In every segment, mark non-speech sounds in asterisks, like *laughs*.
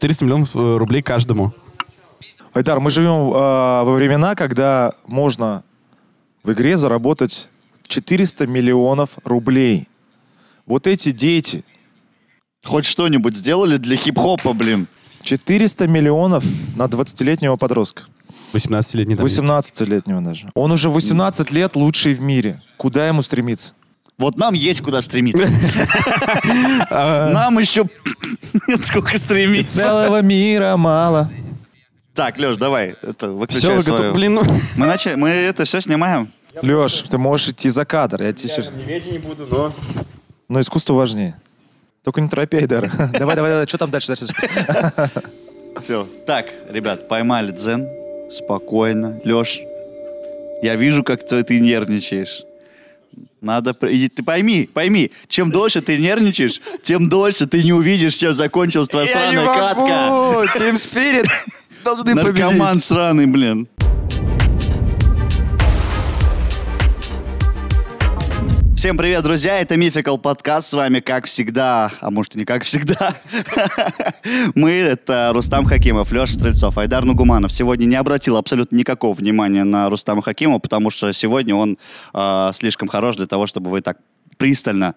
400 миллионов э, рублей каждому. Айдар, мы живем э, во времена, когда можно в игре заработать 400 миллионов рублей. Вот эти дети, Хоть что-нибудь сделали для хип-хопа, блин. 400 миллионов на 20-летнего подростка. 18-летний там есть. 18-летнего даже. Он уже 18 лет лучший в мире. Куда ему стремиться? Вот нам есть куда стремиться. *laughs* Нам еще *laughs* сколько стремиться. Целого мира мало. Так, Леш, давай, это Все, выключай вы свою. Блин, ну... Мы, начали, мы это все снимаем. Леш, ты можешь идти за кадр. Я тебе щас- не ведь не буду, но... Но искусство важнее. Только не торопи, Айдар. *laughs* Давай, давай, давай. Что там дальше? дальше? Все. Так, ребят, поймали дзен. Спокойно. Леш, я вижу, как ты, ты нервничаешь. Надо... и Ты пойми, пойми, чем дольше ты нервничаешь, тем дольше ты не увидишь, чем закончилась твоя сраная катка. Тим Спирит *laughs* должны Наркоман сраный, блин. Всем привет, друзья! Это Мификал подкаст. С вами, как всегда, а может и не как всегда, *laughs* мы, это Рустам Хакимов, Леша Стрельцов, Айдар Нугуманов. Сегодня не обратил абсолютно никакого внимания на Рустама Хакимова, потому что сегодня он э, слишком хорош для того, чтобы вы так пристально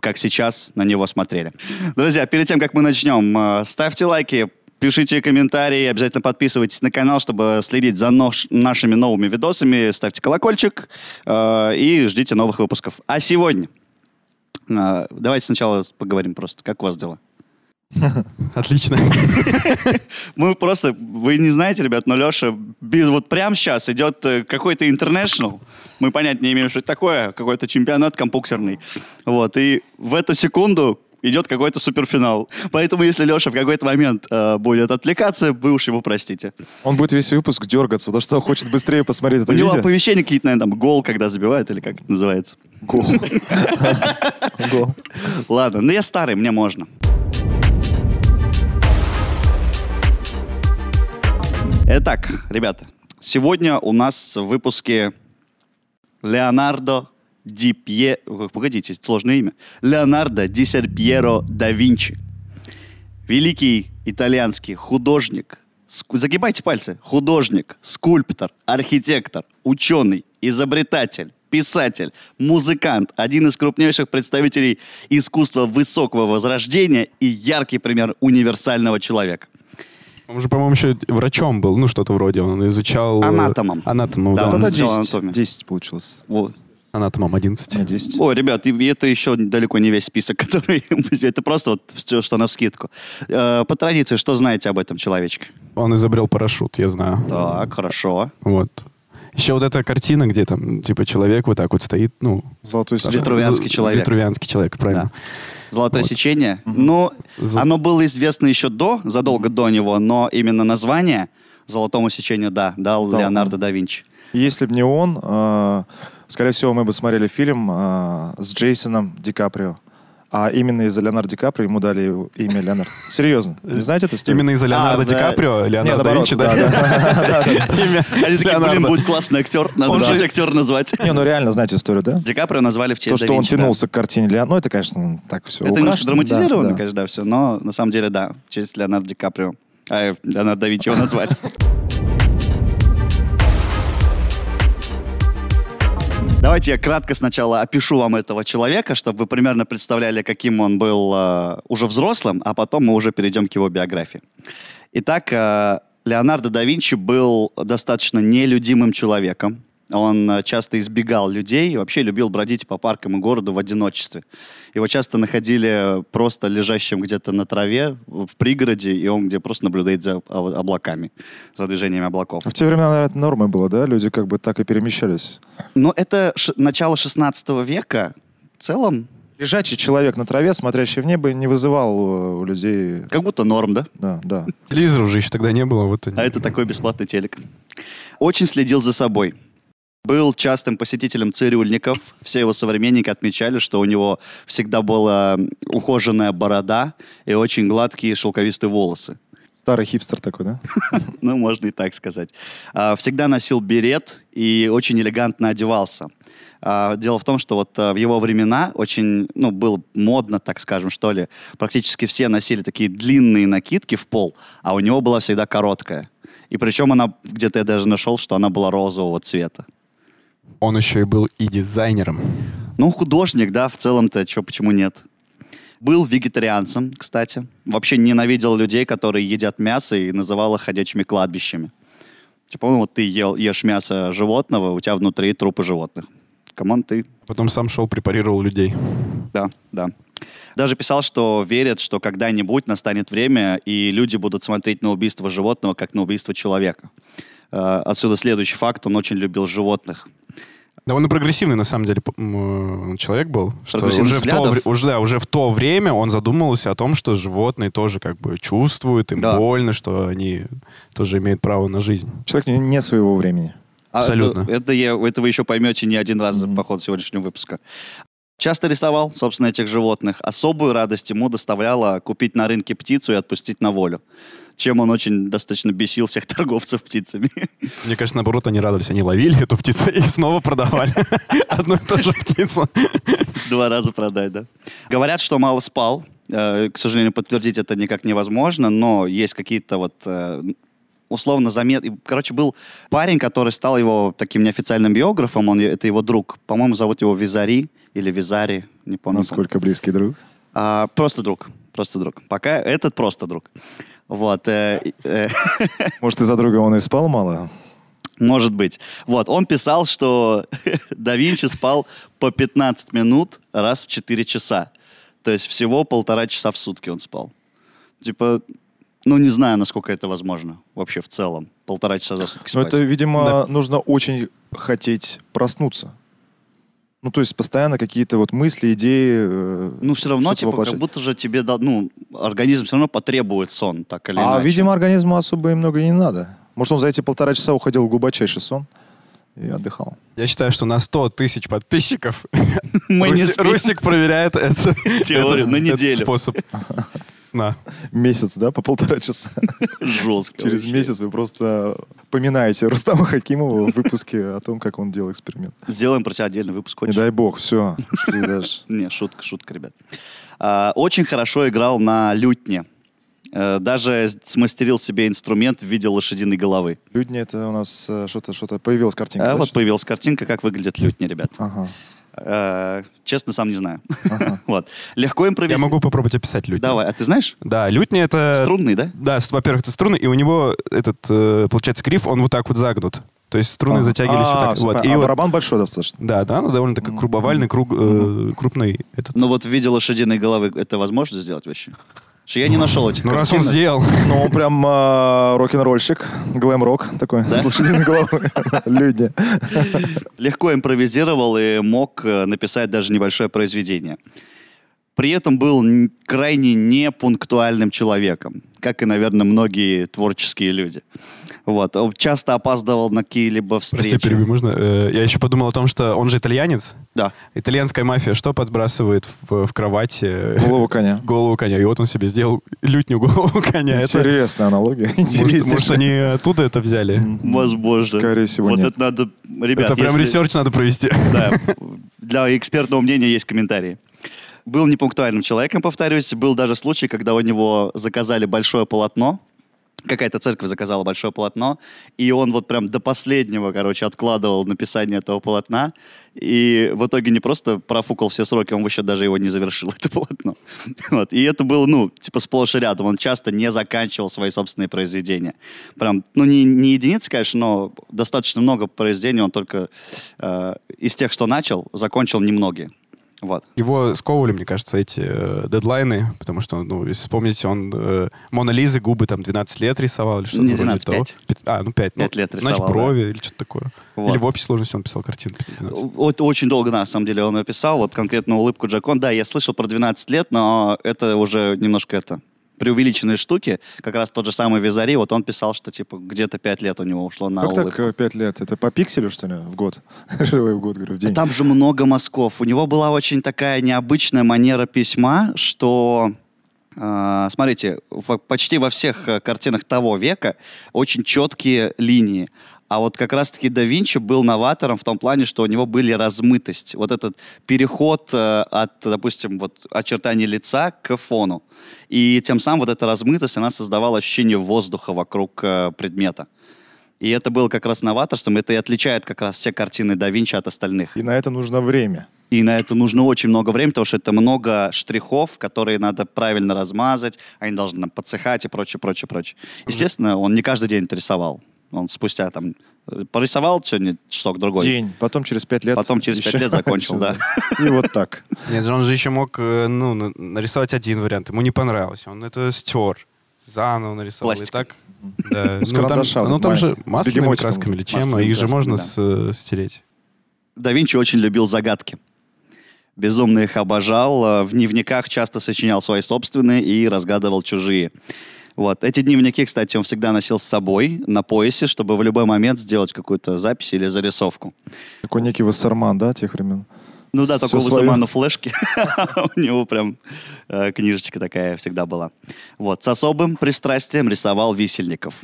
как сейчас на него смотрели. Друзья, перед тем, как мы начнем, э, ставьте лайки, пишите комментарии, обязательно подписывайтесь на канал, чтобы следить за нож- нашими новыми видосами, ставьте колокольчик э, и ждите новых выпусков. А сегодня э, давайте сначала поговорим просто, как у вас дела? *laughs* Отлично. *laughs* Мы просто, вы не знаете, ребят, но Леша без, вот прямо сейчас идет э, какой-то интернешнл. Мы понять не имеем, что это такое, какой-то чемпионат компьютерный. Вот, и в эту секунду идет какой-то суперфинал. Поэтому, если Леша в какой-то момент э, будет отвлекаться, вы уж его простите. Он будет весь выпуск дергаться, потому что хочет быстрее посмотреть это У него видео. оповещения какие-то, наверное, там гол, когда забивают, или как это называется. Гол. *laughs* Гол. Ладно, ну я старый, мне можно. Итак, ребята, сегодня у нас в выпуске Леонардо Ди Пье... Погодите, сложное имя. Леонардо Ди Серпьеро да Винчи. Великий итальянский художник, ск- загибайте пальцы, художник, скульптор, архитектор, ученый, изобретатель, писатель, музыкант, один из крупнейших представителей искусства высокого возрождения и яркий пример универсального человека. Он же, по-моему, еще врачом был, ну, что-то вроде. Он изучал... э, Анатомом. Анатомом, Да, да. он Вот это сделал 10. анатомию. 10 получилось. Вот. Анатомом 11. Не, 10. Ой, ребят, и это еще далеко не весь список, *laughs* который... Это просто вот все, что на вскидку. Э, По традиции, что знаете об этом человечке? Он изобрел парашют, я знаю. Так, хорошо. Вот. Еще вот эта картина, где там, типа, человек вот так вот стоит, ну... Золотой сечение. Витрувианский человек. Витрувианский человек, правильно. Золотое Вот. сечение. Ну, За- оно было известно еще до, задолго до него, но именно название Золотому сечению, да, дал Да. Леонардо да Винчи. Если бы не он, э, скорее всего, мы бы смотрели фильм э, с Джейсоном Ди Каприо. А именно из-за Леонардо Ди Каприо ему дали имя Леонард. Серьезно. Не знаете эту историю? Именно из-за Леонардо А, Ди да. Каприо, Не, Леонардо да Винчи, да, да? да. Имя *laughs* Они такие, блин, Леонардо. будет классный актер, надо Он же- актера назвать. Не, ну реально знаете историю, да? Ди Каприо назвали в честь То, да что он да. тянулся к картине Леонардо, ну это, конечно, так все Это немножко драматизировано, Да, да. конечно, да, все, но на самом деле, да, в честь Леонардо Ди Каприо. А, Леонардо да Винчи его назвали. *laughs* Давайте я кратко сначала опишу вам этого человека, чтобы вы примерно представляли, каким он был э, уже взрослым, а потом мы уже перейдем к его биографии. Итак, э, Леонардо да Винчи был достаточно нелюдимым человеком. Он э, часто избегал людей и вообще любил бродить по паркам и городу в одиночестве. Его часто находили просто лежащим где-то на траве в пригороде, и он где просто наблюдает за об- облаками, за движениями облаков. В те времена, наверное, это нормой было, да? Люди как бы так и перемещались. Но это ш- начало 16 века. В целом, Лежачий человек на траве, смотрящий в небо, не вызывал э, у людей... как будто норм, да? Да, да. Телевизоров же еще тогда не было. Вот они. А это такой бесплатный телек. Очень следил за собой. Был частым посетителем цирюльников. Все его современники отмечали, что у него всегда была ухоженная борода и очень гладкие шелковистые волосы. Старый хипстер такой, да? *laughs* Ну, можно и так сказать. А, Всегда носил берет и очень элегантно одевался. А, Дело в том, что вот а, в его времена очень, ну, было модно, так скажем, что ли. Практически все носили такие длинные накидки в пол, а у него была всегда короткая. И причем она, где-то я даже нашел, что она была розового цвета. Он еще и был и дизайнером. Ну, художник, да, в целом-то, чё, почему нет? Был вегетарианцем, кстати. Вообще ненавидел людей, которые едят мясо и называл их ходячими кладбищами. Типа, ну вот ты ел, ешь мясо животного, у тебя внутри трупы животных. Come on, ты Потом сам шел, препарировал людей. да, да. Даже писал, что верят, что когда-нибудь настанет время, и люди будут смотреть на убийство животного, как на убийство человека. Э, Отсюда следующий факт. Он очень любил животных. Довольно прогрессивный, на самом деле, м, человек был. Что уже в, то, уже, да, уже в то время он задумывался о том, что животные тоже как бы чувствуют, им Да. больно, что они тоже имеют право на жизнь. Человек не, не своего времени. А Абсолютно. Это, это, я- это вы еще поймете не один раз по ходу сегодняшнего выпуска. Часто рисовал, собственно, этих животных. Особую радость ему доставляло купить на рынке птицу и отпустить на волю. Чем он очень достаточно бесил всех торговцев птицами. Мне кажется, наоборот, они радовались. Они ловили эту птицу и снова продавали *laughs* одну и ту же птицу. Два раза продать, да. Говорят, что мало спал. Э, К сожалению, подтвердить это никак невозможно, но есть какие-то вот э, условно заметны. Короче, был парень, который стал его таким неофициальным биографом, он, это его друг. По-моему, зовут его Визари или Визари, не помню. Насколько близкий друг. А, просто друг, просто друг. Пока этот просто друг. Вот, э, э, *laughs* Может, из-за друга он и спал мало? может быть. Вот, он писал, что *laughs* да Винчи спал по 15 минут раз в 4 часа. То есть всего полтора часа в сутки он спал. Типа, ну не знаю, насколько это возможно вообще в целом. Полтора часа за сутки Но спать. это, видимо, нужно очень хотеть проснуться. Ну, то есть постоянно какие-то вот мысли, идеи. э, Ну, все равно, типа, воплощать. как будто же тебе, да- ну, организм все равно потребует сон, так или А, иначе. видимо, организму особо и много не надо. Может, он за эти полтора часа уходил в глубочайший сон и отдыхал. Я считаю, что на 100 тысяч подписчиков *laughs* Русик, проверяет этот- на этот неделю. способ *laughs* сна. Месяц, да, по полтора часа. Жестко. Через вообще. месяц вы просто поминаете Рустама Хакимова в выпуске о том, как он делал эксперимент. Сделаем про тебя отдельный выпуск. Не хочешь? дай бог, все. *laughs* Не, шутка, шутка, ребят. А, очень хорошо играл на лютне. Э, Даже смастерил себе инструмент в виде лошадиной головы. Люди, это у нас э, что-то, что-то появилась картинка. А да, вот сейчас? появилась картинка, как выглядят лютни, ребят. Ага. Э, Честно, сам не знаю. *laughs* Вот. Легко Я импровизировать. могу попробовать описать лютню. Давай, а ты знаешь? Да, лютня это... Струнный, да? Да, во-первых, это струны, и у него этот, э, получается, гриф, он вот так вот загнут. То есть струны Ага. затягивались А, вот так. Вот. понятно. И А вот- барабан большой достаточно. Да, да, ну, довольно такой круг- овальный, круг, э, крупный этот. Но вот в виде лошадиной головы это возможно сделать вообще? Что я не нашел этих Ну, раз он картинок. сделал. *laughs* Ну, он прям э, рок-н-ролльщик, глэм-рок такой, Да? с лошадиной головой. Люди. легко импровизировал и мог э, написать даже небольшое произведение. При этом был крайне непунктуальным человеком, как и, наверное, многие творческие люди. Вот. Он часто опаздывал на какие-либо встречи. Прости, перебью, можно? Э, Я еще подумал о том, что он же итальянец. Да. Итальянская мафия что подбрасывает в, в кровать? э, Голову коня. *laughs* Голову коня. И вот он себе сделал лютню голову коня. Это- Интересная аналогия. может, может, они оттуда это взяли? Возможно. Скорее всего, Вот нет. это надо... Ребят, это прям если- research надо провести. Да. *laughs* Для экспертного мнения есть комментарии. Был непунктуальным человеком, повторюсь. Был даже случай, когда у него заказали большое полотно. Какая-то церковь заказала большое полотно, и он вот прям до последнего, короче, откладывал написание этого полотна, и в итоге не просто профукал все сроки, он еще даже его не завершил, *laughs* это полотно. Вот. И это было, ну, типа сплошь и рядом. Он часто не заканчивал свои собственные произведения. Прям, ну, не, не единицы, конечно, но достаточно много произведений он только э, из тех, что начал, закончил немногие. Вот. Его сковывали, мне кажется, эти э, дедлайны, потому что, ну, если вспомните, он э, Мона Лизы губы там 12 лет рисовал или что-то Не вроде 12, того. пять. Пят- А, ну 5. Пять лет Значит, рисовал, брови или что-то такое. Вот. Или в общей сложности он писал картину. 12. Вот очень долго, на самом деле, он написал, вот конкретно улыбку Джакон. Да, я слышал про 12 лет, но это уже немножко это преувеличенные штуки. Как раз тот же самый Визари, вот он писал, что типа где-то 5 лет у него ушло на Как улыбку. так э, пять лет? Это по пикселю, что ли, в год? *laughs* Живой в год, говорю, в день. Там же много мазков. У него была очень такая необычная манера письма, что А, смотрите, почти во всех э, картинах того века очень четкие линии. А вот как раз-таки да Винчи был новатором в том плане, что у него были размытость. Вот этот переход э, от, допустим, вот очертаний лица к фону. И тем самым вот эта размытость, она создавала ощущение воздуха вокруг э, предмета. И это было как раз новаторством. Это и отличает как раз все картины да Винчи от остальных. И на это нужно время. И на это нужно очень много времени, потому что это много штрихов, которые надо правильно размазать, они должны там, подсыхать и прочее, прочее, прочее. Естественно, он не каждый день рисовал. Он спустя там э, порисовал сегодня часок другой. День. Потом через пять лет. Потом через пять лет закончил, да. И вот так. Нет, он же еще мог э, ну, на- нарисовать один вариант. Ему не понравился. Он это стер. Заново нарисовал. Пластиком. И так. Да. С Ну, там, карандаша ну, вот там же масляными красками или чем, а их же можно с- стереть. Да Винчи очень любил загадки. Безумно их обожал. э, В дневниках часто сочинял свои собственные и разгадывал чужие. Вот. Эти дневники, кстати, он всегда носил с собой на поясе, чтобы в любой момент сделать какую-то запись или зарисовку. Такой некий Вассерман, да, тех времен? Ну да, такого своё. замана флешки. *laughs* У него прям э, книжечка такая всегда была. Вот. С особым пристрастием рисовал висельников.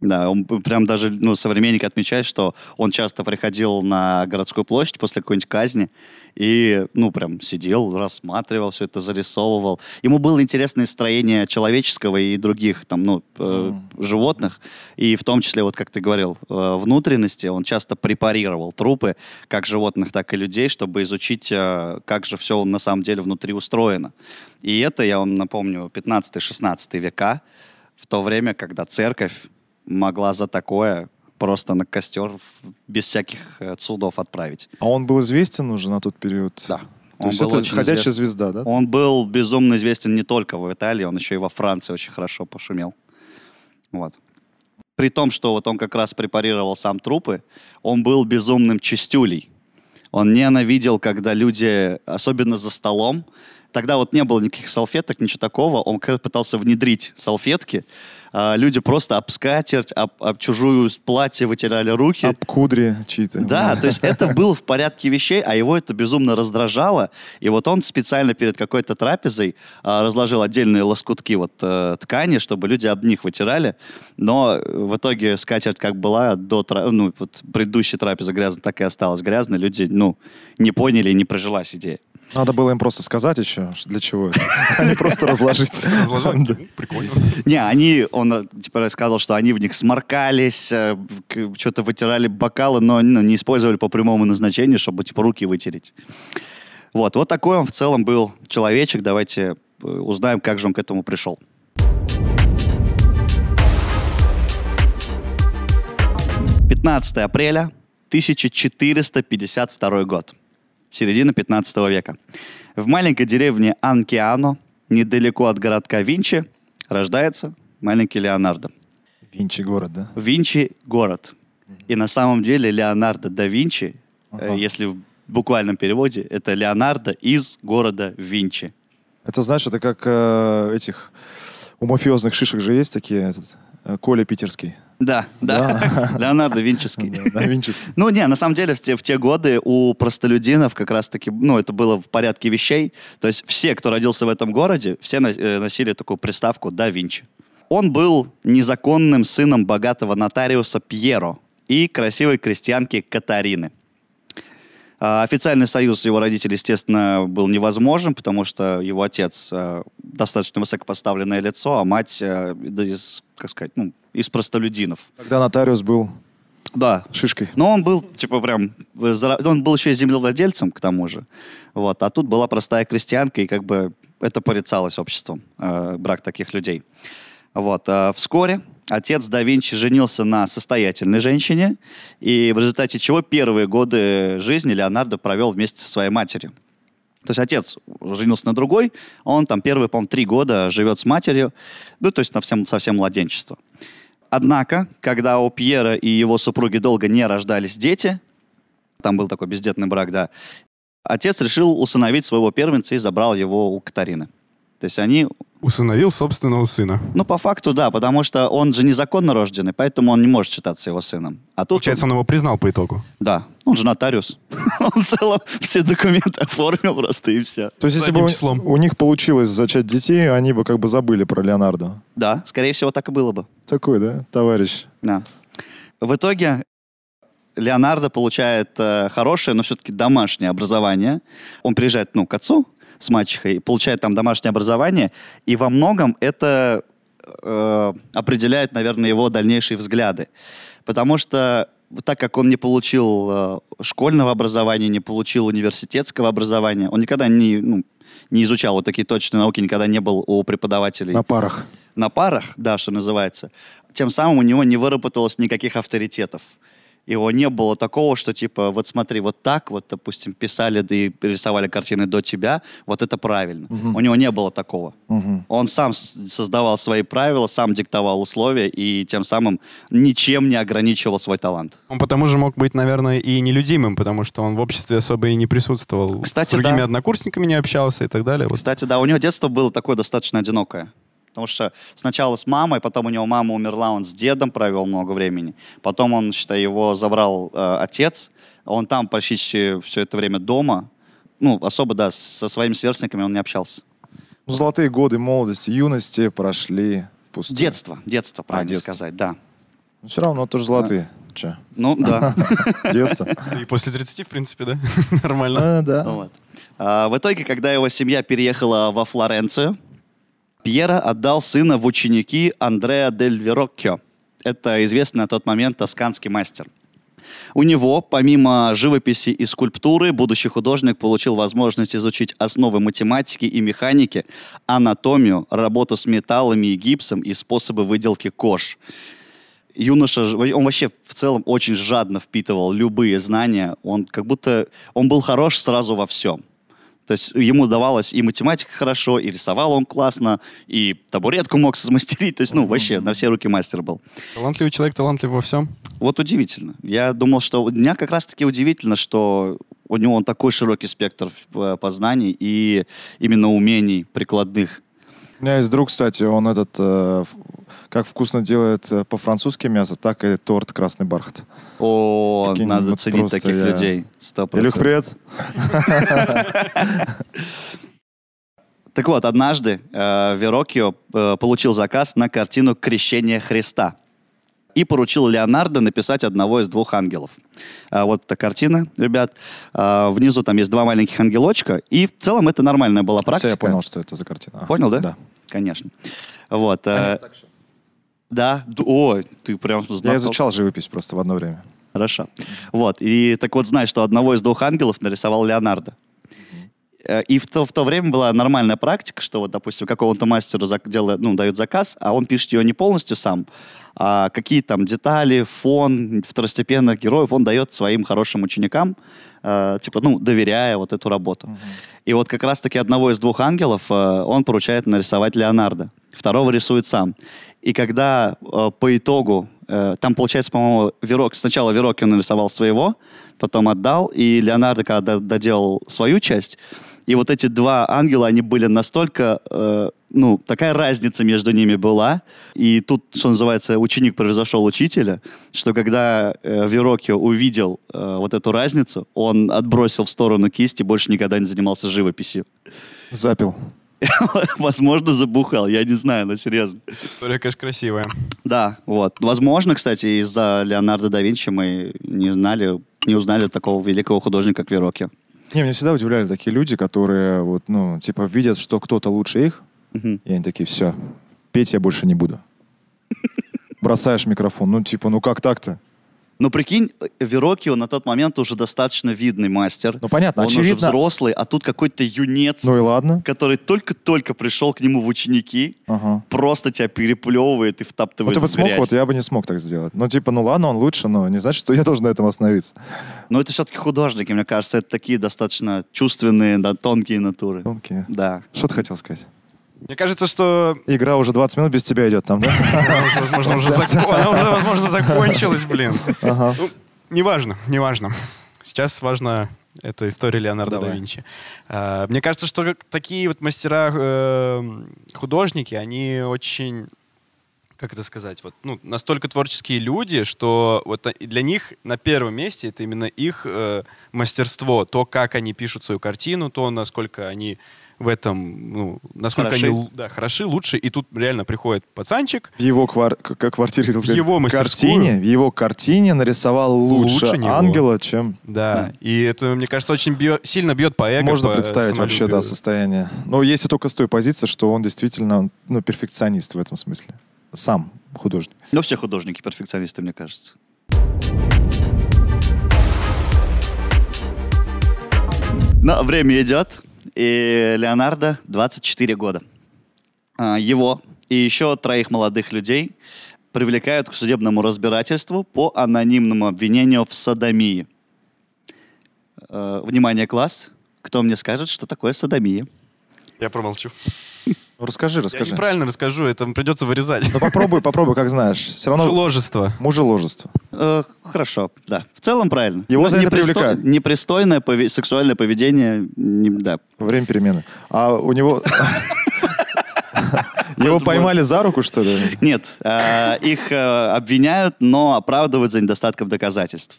Да, он прям даже, ну, современник отмечает, что он часто приходил на городскую площадь после какой-нибудь казни и, ну, прям сидел, рассматривал все это, зарисовывал. Ему было интересное строение человеческого и других, там, ну, э, животных, и в том числе, вот как ты говорил, э, внутренности. Он часто препарировал трупы, как животных, так и людей, чтобы изучить, э, как же все на самом деле внутри устроено. И это, я вам напомню, 15-16 века, в то время, когда церковь могла за такое просто на костер без всяких э, судов отправить. А он был известен уже на тот период? Да. То Он есть был это очень ходячая известен. звезда, да? Он был безумно известен не только в Италии, он еще и во Франции очень хорошо пошумел. Вот. При том, что вот он как раз препарировал сам трупы, он был безумным чистюлей. Он ненавидел, когда люди, особенно за столом, тогда вот не было никаких салфеток, ничего такого, он пытался внедрить салфетки, а люди просто об скатерть, об, об чужую платье вытирали руки. Об кудри чьи-то. Да, то есть это было в порядке вещей, а его это безумно раздражало. И вот он специально перед какой-то трапезой а, разложил отдельные лоскутки вот э, ткани, чтобы люди об них вытирали. Но в итоге скатерть как была до тра- ну, вот предыдущей трапезы грязной, так и осталась грязной. Люди, ну, не поняли и не прижилась идея. Надо было им просто сказать еще, для чего это. *laughs* А не просто разложить. Прикольно. Не, они, он типа рассказывал, что они в них сморкались, э, что-то вытирали бокалы, но ну, не использовали по прямому назначению, чтобы типа руки вытереть. Вот, вот такой он в целом был человечек. Давайте э, узнаем, как же он к этому пришел. Пятнадцатое апреля 1452 год. Середина 15 века. В маленькой деревне Анкиано, недалеко от городка Винчи, рождается маленький Леонардо. Винчи город, да? Винчи — город. И на самом деле Леонардо да Винчи, э, Ага. если в буквальном переводе, это Леонардо из города Винчи. Это, знаешь, это как э, этих у мафиозных шишек же есть такие, этот, э, Коля Питерский. Да, да, *laughs* Леонардо Винческий. Да, да, Винческий. Ну, не, на самом деле, в те, в те годы у простолюдинов как раз-таки, ну, это было в порядке вещей. То есть все, кто родился в этом городе, все э, носили такую приставку «Да Винчи». Он был незаконным сыном богатого нотариуса Пьеро и красивой крестьянки Катарины. А, Официальный союз его родителей, естественно, был невозможен, потому что его отец э, достаточно высокопоставленное лицо, а мать да из, как сказать, ну, из простолюдинов. Тогда нотариус был Да, шишкой. но он был, типа, прям... Он был еще и землевладельцем, к тому же. Вот. А тут была простая крестьянка, и как бы это порицалось обществом, э, брак таких людей. Вот. а вскоре отец да Винчи женился на состоятельной женщине, и в результате чего первые годы жизни Леонардо провел вместе со своей матерью. То есть отец женился на другой, он там первые, по-моему, три года живет с матерью, ну, то есть на всем, совсем младенчество. Однако, когда у Пьера и его супруги долго не рождались дети, там был такой бездетный брак, да, отец решил усыновить своего первенца и забрал его у Катарины. То есть они, Усыновил собственного сына. ну, по факту, да, потому что он же незаконно рожденный, поэтому он не может считаться его сыном. А тут Получается, он его признал по итогу. да, Он же нотариус. *laughs* Он в целом все документы оформил просто и все. То есть, если бы числом. у них получилось зачать детей, они бы как бы забыли про Леонардо. Да, скорее всего, так и было бы. Такой, да, товарищ? Да. В итоге Леонардо получает э, хорошее, но все-таки домашнее образование. Он приезжает, ну, к отцу с мачехой, получает там домашнее образование, и во многом это э, определяет, наверное, его дальнейшие взгляды. Потому что так как он не получил э, школьного образования, не получил университетского образования, он никогда не, ну, не изучал вот такие точные науки, никогда не был у преподавателей На парах. на парах, да, что называется, тем самым у него не выработалось никаких авторитетов. Его не было такого, что типа, вот смотри, вот так, вот, допустим, писали да и рисовали картины до тебя, вот это правильно. Мгм. У него не было такого. Мгм. Он сам создавал свои правила, сам диктовал условия и тем самым ничем не ограничивал свой талант. Он потому же мог быть, наверное, и нелюдимым, потому что он в обществе особо и не присутствовал. Кстати, с другими да. однокурсниками не общался и так далее. Вот. Кстати, да, у него детство было такое достаточно одинокое. Потому что сначала с мамой, потом у него мама умерла, он с дедом провел много времени. Потом он, считай, его забрал э, отец. Он там почти все это время дома. Ну, особо, да, со своими сверстниками он не общался. Ну, золотые годы молодости, юности прошли в пустую. Детство, детство, правильно детство. сказать, да. Ну, все равно тоже золотые. Че? Ну, *laughs* да. Детство. И после 30, в принципе, да? *laughs* Нормально. А, да. Вот. А, в итоге, когда его семья переехала во Флоренцию, Пьера отдал сына в ученики Андреа дель Вероккио. Это известный на тот момент тосканский мастер. У него, помимо живописи и скульптуры, будущий художник получил возможность изучить основы математики и механики, анатомию, работу с металлами и гипсом и способы выделки кож. Юноша, он вообще в целом очень жадно впитывал любые знания. Он как будто, он был хорош сразу во всем. То есть ему давалось и математика хорошо, и рисовал он классно, и табуретку мог смастерить. То есть, ну, вообще, на все руки мастер был. Талантливый человек, талантлив во всем. Вот удивительно. Я думал, что... Меня как раз-таки удивительно, что у него он такой широкий спектр э, познаний и именно умений прикладных. У меня есть друг, кстати, он этот, э, как вкусно делает э, по-французски мясо, так и торт «Красный бархат». О, Прикинь, надо вот ценить таких я- людей. Сто Илюх, процентов. привет. *laughs* Так вот, однажды э, Вероккио э, получил заказ на картину «Крещение Христа» и поручил Леонардо написать одного из двух ангелов. А вот эта картина, ребят. А, внизу там есть два маленьких ангелочка, и в целом это нормальная была Все, практика. я понял, что это за картина. Понял, да? Да. Конечно. Вот. э, да, о, ты прям Я знаком. изучал живопись просто в одно время. Хорошо. Вот. И так вот, знаешь, что одного из двух ангелов нарисовал Леонардо. Э, И в то, в то время была нормальная практика, что вот, допустим, какому-то мастеру делает, ну, дают заказ, а он пишет ее не полностью сам, а какие там детали, фон второстепенных героев он дает своим хорошим ученикам, э, типа, ну, доверяя вот эту работу. И вот как раз-таки одного из двух ангелов э, он поручает нарисовать Леонардо. Второго рисует сам. И когда э, по итогу, э, там получается, по-моему, Верок, сначала Вероккио нарисовал своего, потом отдал, и Леонардо, когда доделал свою часть, и вот эти два ангела, они были настолько, э, ну, такая разница между ними была. И тут, что называется, ученик превзошел учителя, что когда э, Вероккио увидел э, вот эту разницу, он отбросил в сторону кисти, больше никогда не занимался живописью. Запил. *laughs* Возможно, забухал, я не знаю, но серьезно. История, конечно, красивая. Да, вот. Возможно, кстати, из-за Леонардо да Винчи мы не знали, не узнали такого великого художника, как Вероккио. Не, меня всегда удивляли такие люди, которые вот, ну, типа, видят, что кто-то лучше их, Мгм. и они такие, все, петь я больше не буду. Бросаешь микрофон, ну, типа, ну как так-то? Но прикинь, Вероккио на тот момент уже достаточно видный мастер. Ну, понятно, Он уже очевидно. взрослый, а тут какой-то юнец, Ну и ладно. который только-только пришел к нему в ученики, Ага. просто тебя переплевывает и втаптывает Вот ты бы смог, вот я бы не смог так сделать. Ну, типа, ну ладно, он лучше, но не значит, что я должен на этом остановиться. Но это все-таки художники, мне кажется, это такие достаточно чувственные, да, тонкие натуры. Тонкие. Да. Что ты хотел сказать? Мне кажется, что Игра уже 20 минут без тебя идет там, да? она уже, возможно, закончилась, блин. Ну, неважно, неважно. Сейчас важна эта история Леонардо Давай. да Винчи. А, Мне кажется, что такие вот мастера, э, художники, они очень как это сказать, вот, ну, настолько творческие люди, что вот для них на первом месте это именно их э, мастерство, то, как они пишут свою картину, то, насколько они в этом, ну, насколько Хороши. они да, хороши, лучше. И тут реально приходит пацанчик, В его квар- к- как квартире, хотел В сказать, его мастерскую. картине, в его картине нарисовал лучше, Лучше него. ангела, чем да, и это, мне кажется, очень бьё- сильно бьет по эго, можно по представить вообще, да, состояние. Но если только с той позиции, что он действительно, ну, перфекционист в этом смысле. Сам художник. Ну, все художники перфекционисты, мне кажется. Но время идет, и Леонардо 24 года. А, Его и еще троих молодых людей привлекают к судебному разбирательству по анонимному обвинению в садомии. Э, Внимание, класс. Кто мне скажет, что такое садомия? Я промолчу. Ну, расскажи, Я расскажи. неправильно расскажу, это придется вырезать. Ну, попробуй, попробуй, как знаешь. Все равно Мужеложество. мужеложество. Э, хорошо, да. В целом правильно. Его за это Непристо- привлекают. Непристойное пове- сексуальное поведение, не- да. Время перемены. А у него... *laughs* Его поймали за руку, что ли? Нет, э, их э, обвиняют, но оправдывают за недостатком доказательств.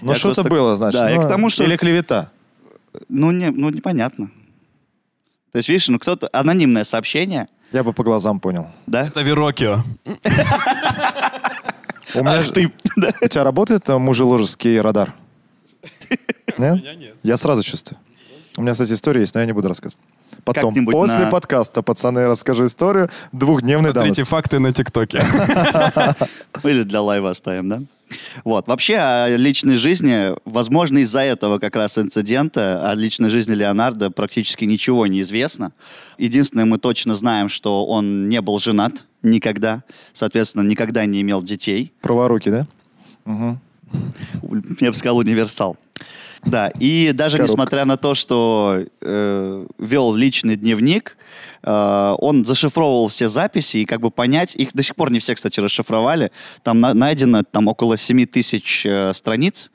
Ну, что-то было, значит. Да, я Ну, к тому, что- Или клевета. Ну, не, ну, непонятно. То есть, видишь, ну кто-то... Анонимное сообщение, Я бы по глазам понял. да? Это Верокио. *laughs* У меня же- ты. *laughs* У тебя работает мужеложеский радар? *laughs* Нет. Я сразу чувствую. У меня, кстати, история есть, но я не буду рассказывать. Потом, после на- подкаста, пацаны, расскажу историю двухдневной Смотрите давности. факты на ТикТоке. *laughs* Или для лайва оставим, да? Вот. Вообще о личной жизни, возможно, из-за этого как раз инцидента, о личной жизни Леонардо практически ничего не известно. Единственное, мы точно знаем, что он не был женат никогда, соответственно, никогда не имел детей. Праворуки, да? Мгм. Я бы сказал, универсал. Да, и даже Коробка. несмотря на то, что э, вел личный дневник, э, он зашифровывал все записи, и как бы понять, их до сих пор не все, кстати, расшифровали, там на- найдено там около 7 тысяч э, страниц,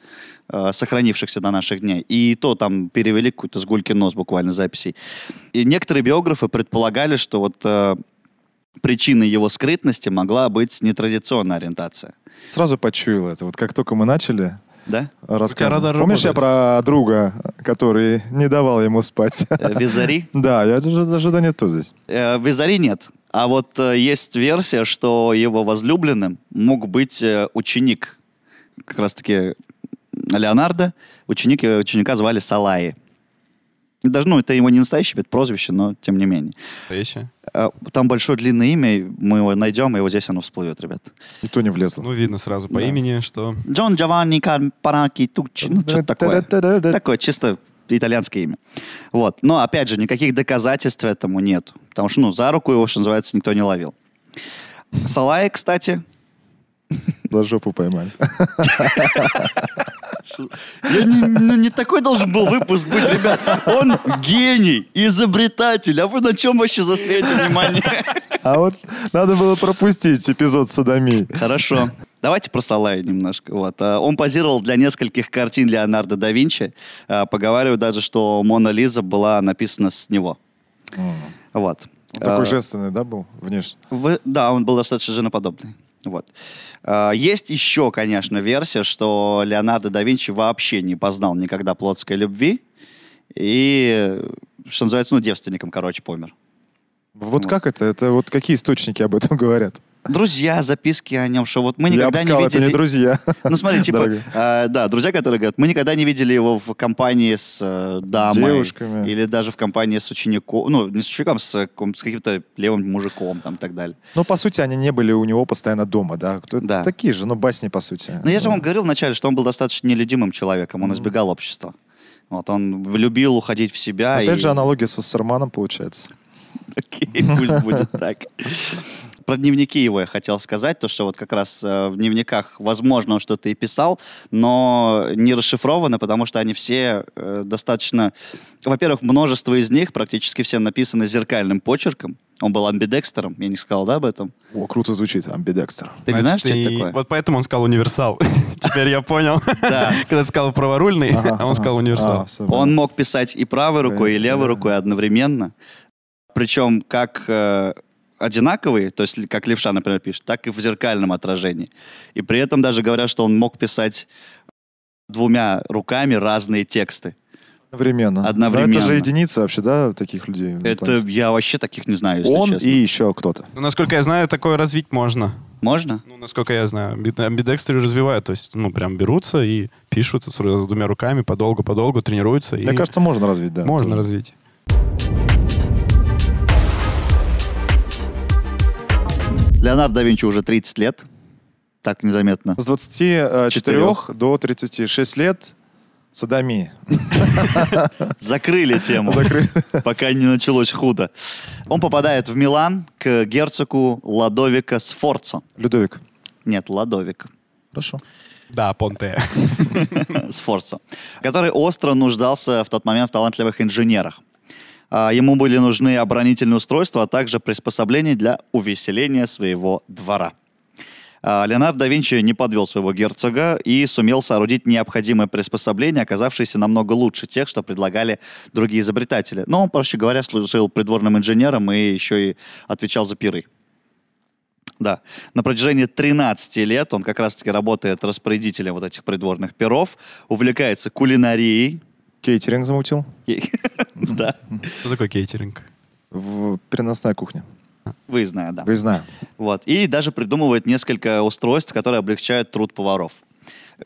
э, сохранившихся до наших дней, и то там перевели какой-то с гульки нос буквально записей. И некоторые биографы предполагали, что вот э, причиной его скрытности могла быть нетрадиционная ориентация. Сразу почуял это. Вот как только мы начали Да? рассказывать. радар Помнишь, я про друга, который не давал ему спать? Э, Визари? *laughs* Да, я даже, даже да не то здесь. Э, Визари нет. А вот э, есть версия, что его возлюбленным мог быть ученик, как раз-таки Леонардо. Ученик, э, ученика звали Салаи. Даже, ну, это его не настоящее это прозвище, но тем не менее. Вещи. Э, Там большое длинное имя, мы его найдем, и вот здесь оно всплывет, ребят. И то не влезло. Ну, видно сразу по Да. имени, что... Джон Джованни Карпараки Туччи, ну, что-то такое. Такое чисто итальянское имя. Вот. Но, опять же, никаких доказательств этому нет. Потому что, ну, за руку его, что называется, никто не ловил. Салай, кстати, За жопу поймали. *laughs* я не, ну, не такой должен был выпуск быть, ребят. Он гений, изобретатель. А вы на чем вообще застряете внимание? А вот надо было пропустить эпизод садомии. Хорошо. Давайте про Салая немножко. Вот. А, Он позировал для нескольких картин Леонардо да Винчи. А, Поговариваю даже, что Мона Лиза была написана с него. Вот. Он такой А, женственный, да, был внешне? Вы- да, он был достаточно женоподобный. Вот. А, Есть еще, конечно, версия, что Леонардо да Винчи вообще не познал никогда плотской любви и, что называется, ну, девственником, короче, помер. Вот как это? Это вот какие источники об этом *laughs* говорят? Друзья, записки о нем, что вот мы Я никогда бы сказал, не это видели... не друзья. Ну, смотри, типа, а, да, друзья, которые говорят, мы никогда не видели его в компании с э, дамой. Девушками. Или даже в компании с учеником, ну, не с учеником, с, э, с каким-то левым мужиком, там, и так далее. Ну, по сути, они не были у него постоянно дома, да? Кто- Да. Такие же, ну, басни, по сути. Но я же вам говорил вначале, что он был достаточно нелюдимым человеком, он избегал общества. Вот, он любил уходить в себя. Опять и- же, аналогия с Вассерманом получается. Окей, пусть будет так. Про дневники его я хотел сказать, то, что вот как раз э, в дневниках, возможно, он что-то и писал, но не расшифровано, потому что они все э, достаточно... Во-первых, множество из них, практически все написаны зеркальным почерком. Он был амбидекстером, я не сказал, да, об этом? О, круто звучит, амбидекстер. Ты Значит, знаешь, что это и- такое? Вот поэтому он сказал универсал. *laughs* Теперь я понял. *laughs* Да. *laughs* Когда ты сказал праворульный, а он сказал универсал. А, Он мог писать и правой рукой, и левой Э, рукой одновременно. Причем как э, одинаковые, то есть как левша, например, пишет, так и в зеркальном отражении. И при этом даже говорят, что он мог писать двумя руками разные тексты. Одновременно. Одновременно. Но это же единицы вообще, да, таких людей? Это я вообще таких не знаю, если Он честно. и еще кто-то. Ну, насколько я знаю, такое развить можно. Можно? Ну, насколько я знаю, амби- амбидекстрию развивают, то есть, ну, прям берутся и пишут с, с двумя руками подолгу-подолгу, тренируются. Мне и кажется, можно развить, да. можно тоже. развить. Леонардо да Винчи уже 30 лет. Так незаметно. С 24 Четырех. до 36 лет садомии. *laughs* Закрыли тему, пока не началось худо. Он попадает в Милан к герцогу Ладовика Сфорцо. Людовик. Нет, Ладовик. Хорошо. Да, Понте. *laughs* Сфорцо, который остро нуждался в тот момент в талантливых инженерах. А, Ему были нужны оборонительные устройства, а также приспособления для увеселения своего двора. А, Леонардо да Винчи не подвел своего герцога и сумел соорудить необходимые приспособления, оказавшиеся намного лучше тех, что предлагали другие изобретатели. Но он, проще говоря, служил придворным инженером и еще и отвечал за пиры. Да. На протяжении 13 лет он как раз-таки работает распорядителем вот этих придворных перов, увлекается кулинарией. Кейтеринг замутил. *laughs* Да, Что такое кейтеринг? В переносная кухня. выездная, да. Выездная. Вот. И даже придумывает несколько устройств, которые облегчают труд поваров.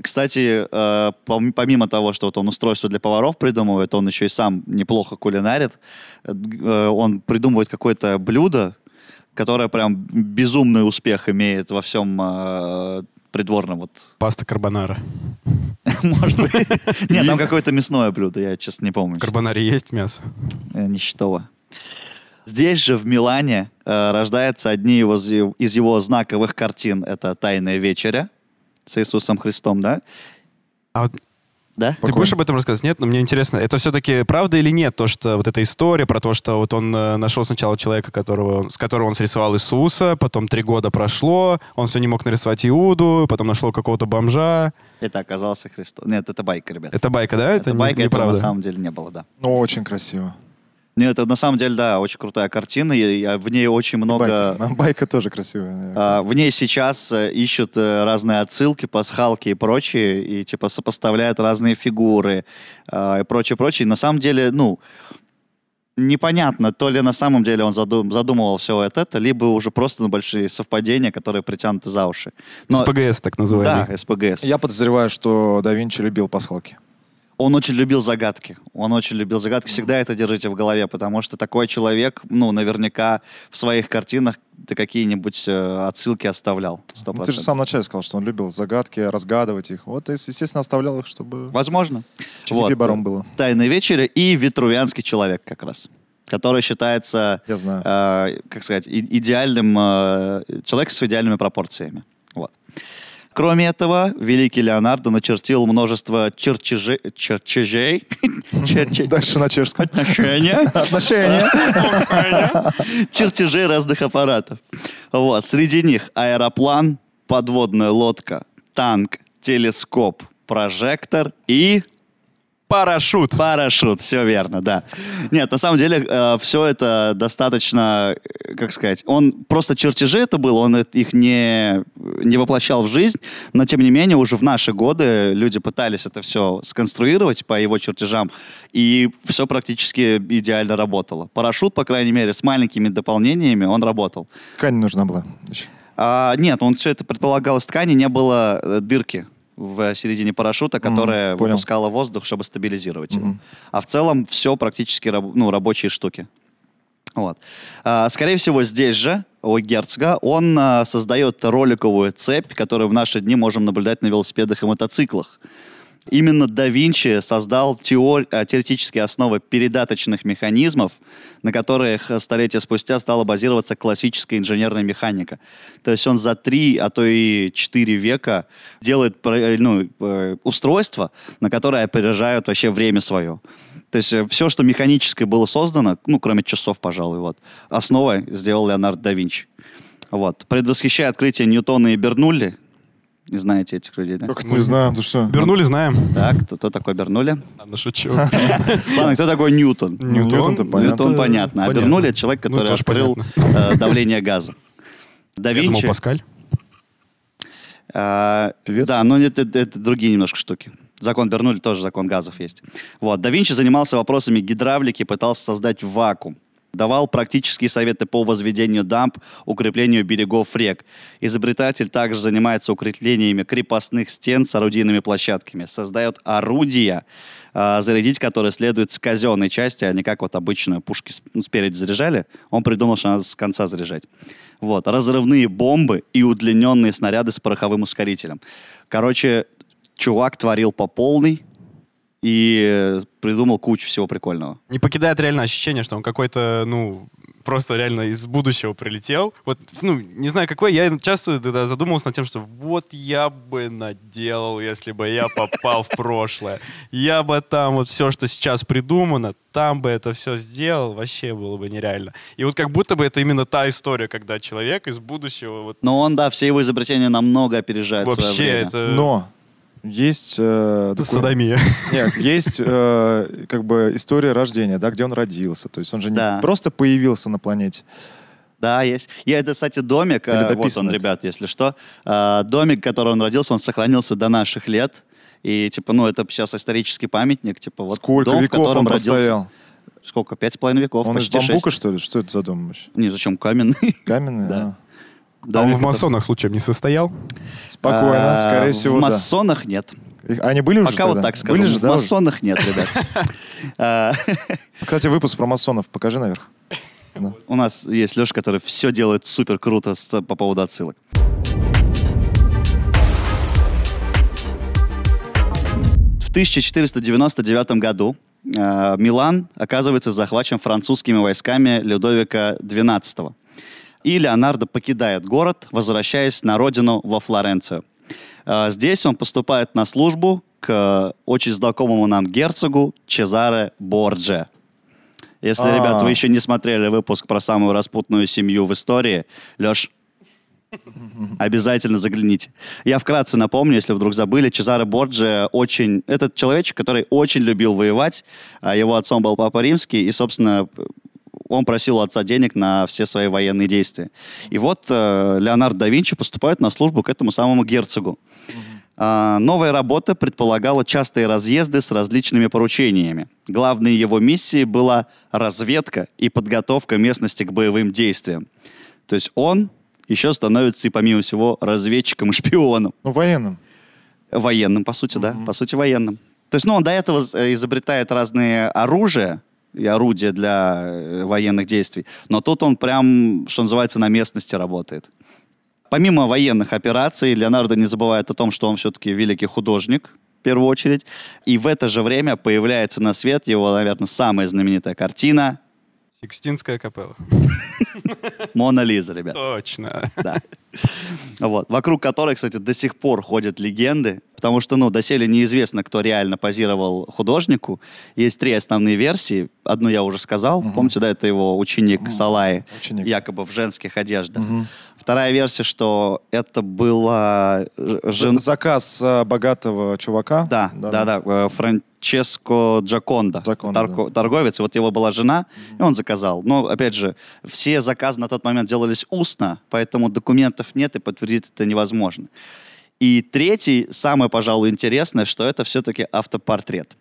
Кстати, э, пом- помимо того, что вот он устройство для поваров придумывает, он еще и сам неплохо кулинарит. Э, э, Он придумывает какое-то блюдо, которое прям безумный успех имеет во всем придворном вот Паста карбонара. *laughs* Может быть. Нет, там какое-то мясное блюдо, я, честно, не помню. В карбонаре есть мясо? Э, Ничтово. Здесь же, в Милане, э, рождаются одни его- из его знаковых картин. Это «Тайная вечеря» с Иисусом Христом, да? А вот Да? ты будешь об этом рассказать? Нет? Но мне интересно, это все-таки правда или нет? То, что вот эта история про то, что вот он э, нашел сначала человека, которого, с которого он срисовал Иисуса, потом три года прошло, он все не мог нарисовать Иуду, потом нашел какого-то бомжа. Это оказался Христос. Нет, это байка, ребят. Это байка, да? Это не- байка, этого на самом деле не было, да. Ну, очень красиво. Нет, это на самом деле, да, очень крутая картина, и и в ней очень много... Байка. *laughs* Байка тоже красивая. А, В ней сейчас э, ищут э, разные отсылки, пасхалки и прочее, и типа сопоставляют разные фигуры а, и прочее, прочее. На самом деле, ну, непонятно, то ли на самом деле он задум- задумывал все это, либо уже просто ну, большие совпадения, которые притянуты за уши. Но- СПГС, так да, называемый. СПГС. Я подозреваю, что да Винчи любил пасхалки. Он очень любил загадки. Он очень любил загадки. Всегда это держите в голове, потому что такой человек, ну, наверняка в своих картинах ты какие-нибудь э, отсылки оставлял. Ну, ты же в самом начале сказал, что он любил загадки, разгадывать их. Вот, естественно, оставлял их, чтобы Возможно. Чики баром было. «Тайная вечеря» и «Витрувианский человек» как раз, который считается, Я знаю. э, как сказать, и- идеальным, э, человеком с идеальными пропорциями. Вот. Кроме этого, великий Леонардо начертил множество чертежей, *laughs* чертежей, Дальше на чешском. отношения, Отношения. *laughs* чертежей разных аппаратов. Вот. Среди них аэроплан, подводная лодка, танк, телескоп, прожектор и Парашют. Парашют, все верно, да. Нет, на самом деле все это достаточно, э, как сказать, он просто чертежи это был, он их не, не воплощал в жизнь, но тем не менее уже в наши годы люди пытались это все сконструировать по его чертежам, и все практически идеально работало. Парашют, по крайней мере, с маленькими дополнениями он работал. Ткань нужна была. А, нет, он все это предполагал из ткани, не было э, дырки в середине парашюта, которая понял. выпускала воздух, чтобы стабилизировать его. А в целом все практически раб- ну, рабочие штуки. Вот. А, скорее всего, здесь же, у герцога, он а, создает роликовую цепь, которую в наши дни можем наблюдать на велосипедах и мотоциклах. Именно да Винчи создал теор- а, теоретические основы передаточных механизмов, на которых э, столетия спустя стала базироваться классическая инженерная механика. То есть он за три, а то и четыре века делает э, ну, э, устройства, на которые опережают вообще время свое. То есть все, что механическое было создано, ну, кроме часов, пожалуй, вот, основой сделал Леонардо да Винчи. Вот. Предвосхищая открытие Ньютона и Бернулли, Не знаете этих людей, да? Как мы знаем, ты что? Бернули, знаем. Так, кто, кто такой Бернули? Ладно, шучу. *laughs* Ладно, кто такой Ньютон? Ньютон-то понятно. Ньютон понятно. А. Бернули — это человек, Ну, который открыл э, давление газа. Да Я думал, Винчи... Паскаль. А, Певец? Да, но это, это- это другие немножко штуки. Закон Бернули тоже закон газов есть. Вот. Да Винчи занимался вопросами гидравлики, пытался создать вакуум. Давал практические советы по возведению дамб, укреплению берегов рек. Изобретатель также занимается укреплениями крепостных стен с орудийными площадками. Создает орудия, а, зарядить которые следует с казенной части, а не как вот обычно пушки ну, спереди заряжали. Он придумал, что надо с конца заряжать. Вот. Разрывные бомбы и удлиненные снаряды с пороховым ускорителем. Короче, чувак творил по полной и э, придумал кучу всего прикольного. Не покидает реально ощущение, что он какой-то, ну, просто реально из будущего прилетел. Вот, ну, не знаю какой, я часто тогда задумывался над тем, что вот я бы наделал, если бы я попал в прошлое. Я бы там вот все, что сейчас придумано, там бы это все сделал, вообще было бы нереально. И вот как будто бы это именно та история, когда человек из будущего вот Но он, да, все его изобретения намного опережают вообще это... Но есть... э, документ- садомия. Нет, есть э, как бы история рождения, да, где он родился. То есть он же не Да. просто появился на планете. Да, есть. И это, кстати, домик, Или э, вот он, это? ребят, если что. Э, Домик, в котором он родился, он сохранился до наших лет. И, типа, ну, это сейчас исторический памятник. Типа, вот Сколько дом, в веков котором он родился. простоял? Сколько? Пять с половиной веков, Он из почти бамбука, шесть. что ли? Что это за дом вообще? Не, зачем каменный? Каменный? *laughs* Да. А. А он в масонах случаем не состоял? Спокойно, А, скорее всего, В да. масонах нет. Их- Они были уже Пока вот тогда? так скажу. Были же, в да? уже? масонах нет, ребят. *laughs* А, Кстати, выпуск про масонов покажи наверх. Да. *laughs* У нас есть Леша, который все делает супер круто по поводу отсылок. В 1499 году э, Милан оказывается захвачен французскими войсками Людовика XII. И Леонардо покидает город, возвращаясь на родину во Флоренцию. Э, Здесь он поступает на службу к очень знакомому нам герцогу Чезаре Борджи. Если, А. ребят, вы еще не смотрели выпуск про самую распутную семью в истории, Леш, обязательно загляните. Я вкратце напомню, если вдруг забыли, Чезаре Борджи очень... Этот человечек, который очень любил воевать. а Его отцом был Папа Римский, и, собственно, он просил у отца денег на все свои военные действия. И вот э, Леонардо да Винчи поступает на службу к этому самому герцогу. А, новая работа предполагала частые разъезды с различными поручениями. Главной его миссией была разведка и подготовка местности к боевым действиям. То есть он еще становится, и помимо всего, разведчиком и шпионом. Ну, военным. Военным, по сути, да. По сути, военным. То есть, ну, он до этого э, изобретает разные оружия и орудия для э, военных действий. Но тут он прям, что называется, на местности работает. Помимо военных операций, Леонардо не забывает о том, что он все-таки великий художник, в первую очередь. И в это же время появляется на свет его, наверное, самая знаменитая картина Сикстинская капелла. «Мона Лиза», ребят. Точно. Да. Вот. Вокруг которой, кстати, до сих пор ходят легенды, потому что, ну, доселе неизвестно, кто реально позировал художнику. Есть три основные версии. Одну я уже сказал. Помните, да, это его ученик Салай, Ученик. якобы в женских одеждах. Вторая версия, что это была ж- жен- Заказ э, богатого чувака. Да, да, да, э, Франческо Джаконда, Джаконда, торго- торговец. И вот его была жена, и он заказал. Но, опять же, все заказы на тот момент делались устно, поэтому документов нет, и подтвердить это невозможно. И третий, самое, пожалуй, интересное, что это все-таки автопортрет.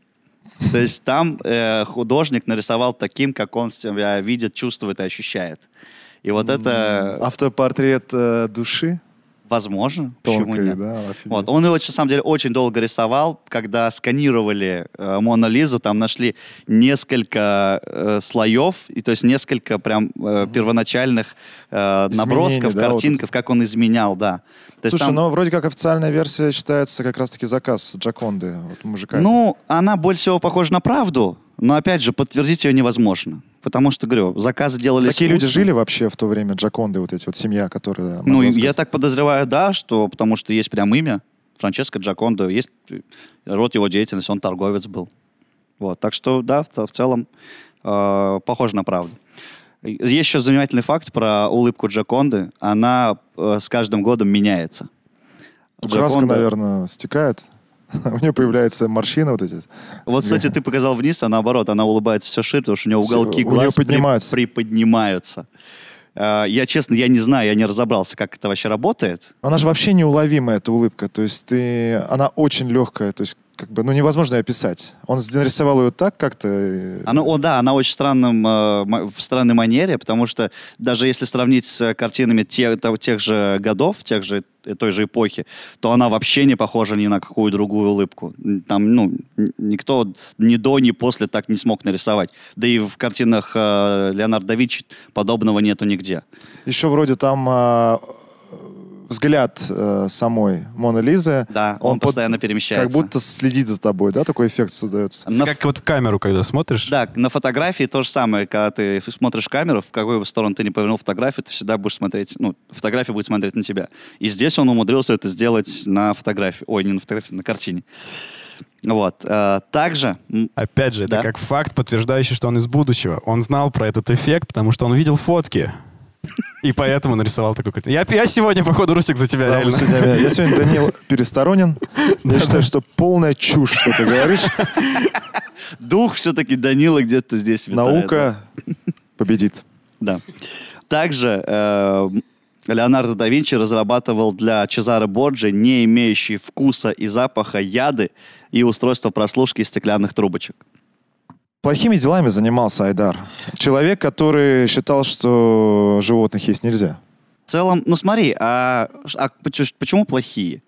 То есть там э, художник нарисовал таким, как он себя видит, чувствует и ощущает. И вот это Автопортрет э, души. Возможно. Почему Тонкой, нет? да, офигеть. Вот. Он его, на самом деле, очень долго рисовал. Когда сканировали э, Мона Лизу, там нашли несколько э, слоев, и то есть несколько прям э, первоначальных э, набросков, да, вот картинков, как он изменял, да. То Слушай, там- ну вроде как официальная версия считается как раз-таки заказ Джаконды, вот мужика. Ну, она больше всего похожа на правду, но, опять же, подтвердить ее невозможно. Потому что, говорю, заказы делались... Такие люди жили вообще в то время, Джаконды, вот эти вот семья, которая... Ну, могла я сказать. так подозреваю, да, что потому что есть прям имя. Франческо Джакондо, есть род его деятельности, он торговец был. Вот, так что, да, в, в целом э, похоже на правду. Есть еще занимательный факт про улыбку Джаконды. Она э, с каждым годом меняется. Краска, Джаконда. наверное, стекает. *laughs* У нее появляются морщины вот эти. Вот, кстати, ты показал вниз, а наоборот, она улыбается все шире, потому что у нее уголки у глаз приподнимаются. А, Я, честно, я не знаю, я не разобрался, как это вообще работает. Она же вообще неуловимая, эта улыбка. То есть ты... Она очень легкая. То есть как бы, ну, невозможно описать. Он нарисовал ее так как-то... э, Она, о, да, она очень странном, э, в странной манере, потому что даже если сравнить с э, картинами те- тех же годов, тех же, э, той же эпохи, то она вообще не похожа ни на какую другую улыбку. Там, ну, никто ни до, ни после так не смог нарисовать. Да и в картинах э, Леонардо да Винчи подобного нету нигде. Еще вроде там а, взгляд э, самой Моны Лизы. Да, он, под- постоянно перемещается. Как будто следит за тобой, да? Такой эффект создается. На Как вот в камеру, когда смотришь. Да, на фотографии то же самое. Когда ты смотришь в камеру, в какую бы сторону ты не повернул фотографию, ты всегда будешь смотреть, ну, фотография будет смотреть на тебя. И здесь он умудрился это сделать на фотографии. Ой, не на фотографии, на картине. Вот. э, Также, Опять же, это Да. как факт, подтверждающий, что он из будущего. Он знал про этот эффект, потому что он видел фотки. И поэтому нарисовал такой картину. Я, я сегодня, походу, Рустик, за тебя Да, реально. сегодня- я сегодня Данил Пересторонин. Я считаю, что полная чушь, что ты говоришь. дух все-таки Данила где-то здесь витает. Наука победит. Да. Также э, Леонардо да Винчи разрабатывал для Чезаро Борджи не имеющие вкуса и запаха яды и устройство прослушки из стеклянных трубочек. Плохими делами занимался Айдар. Человек, который считал, что животных есть нельзя. В целом, ну смотри, а, а поч- почему плохие?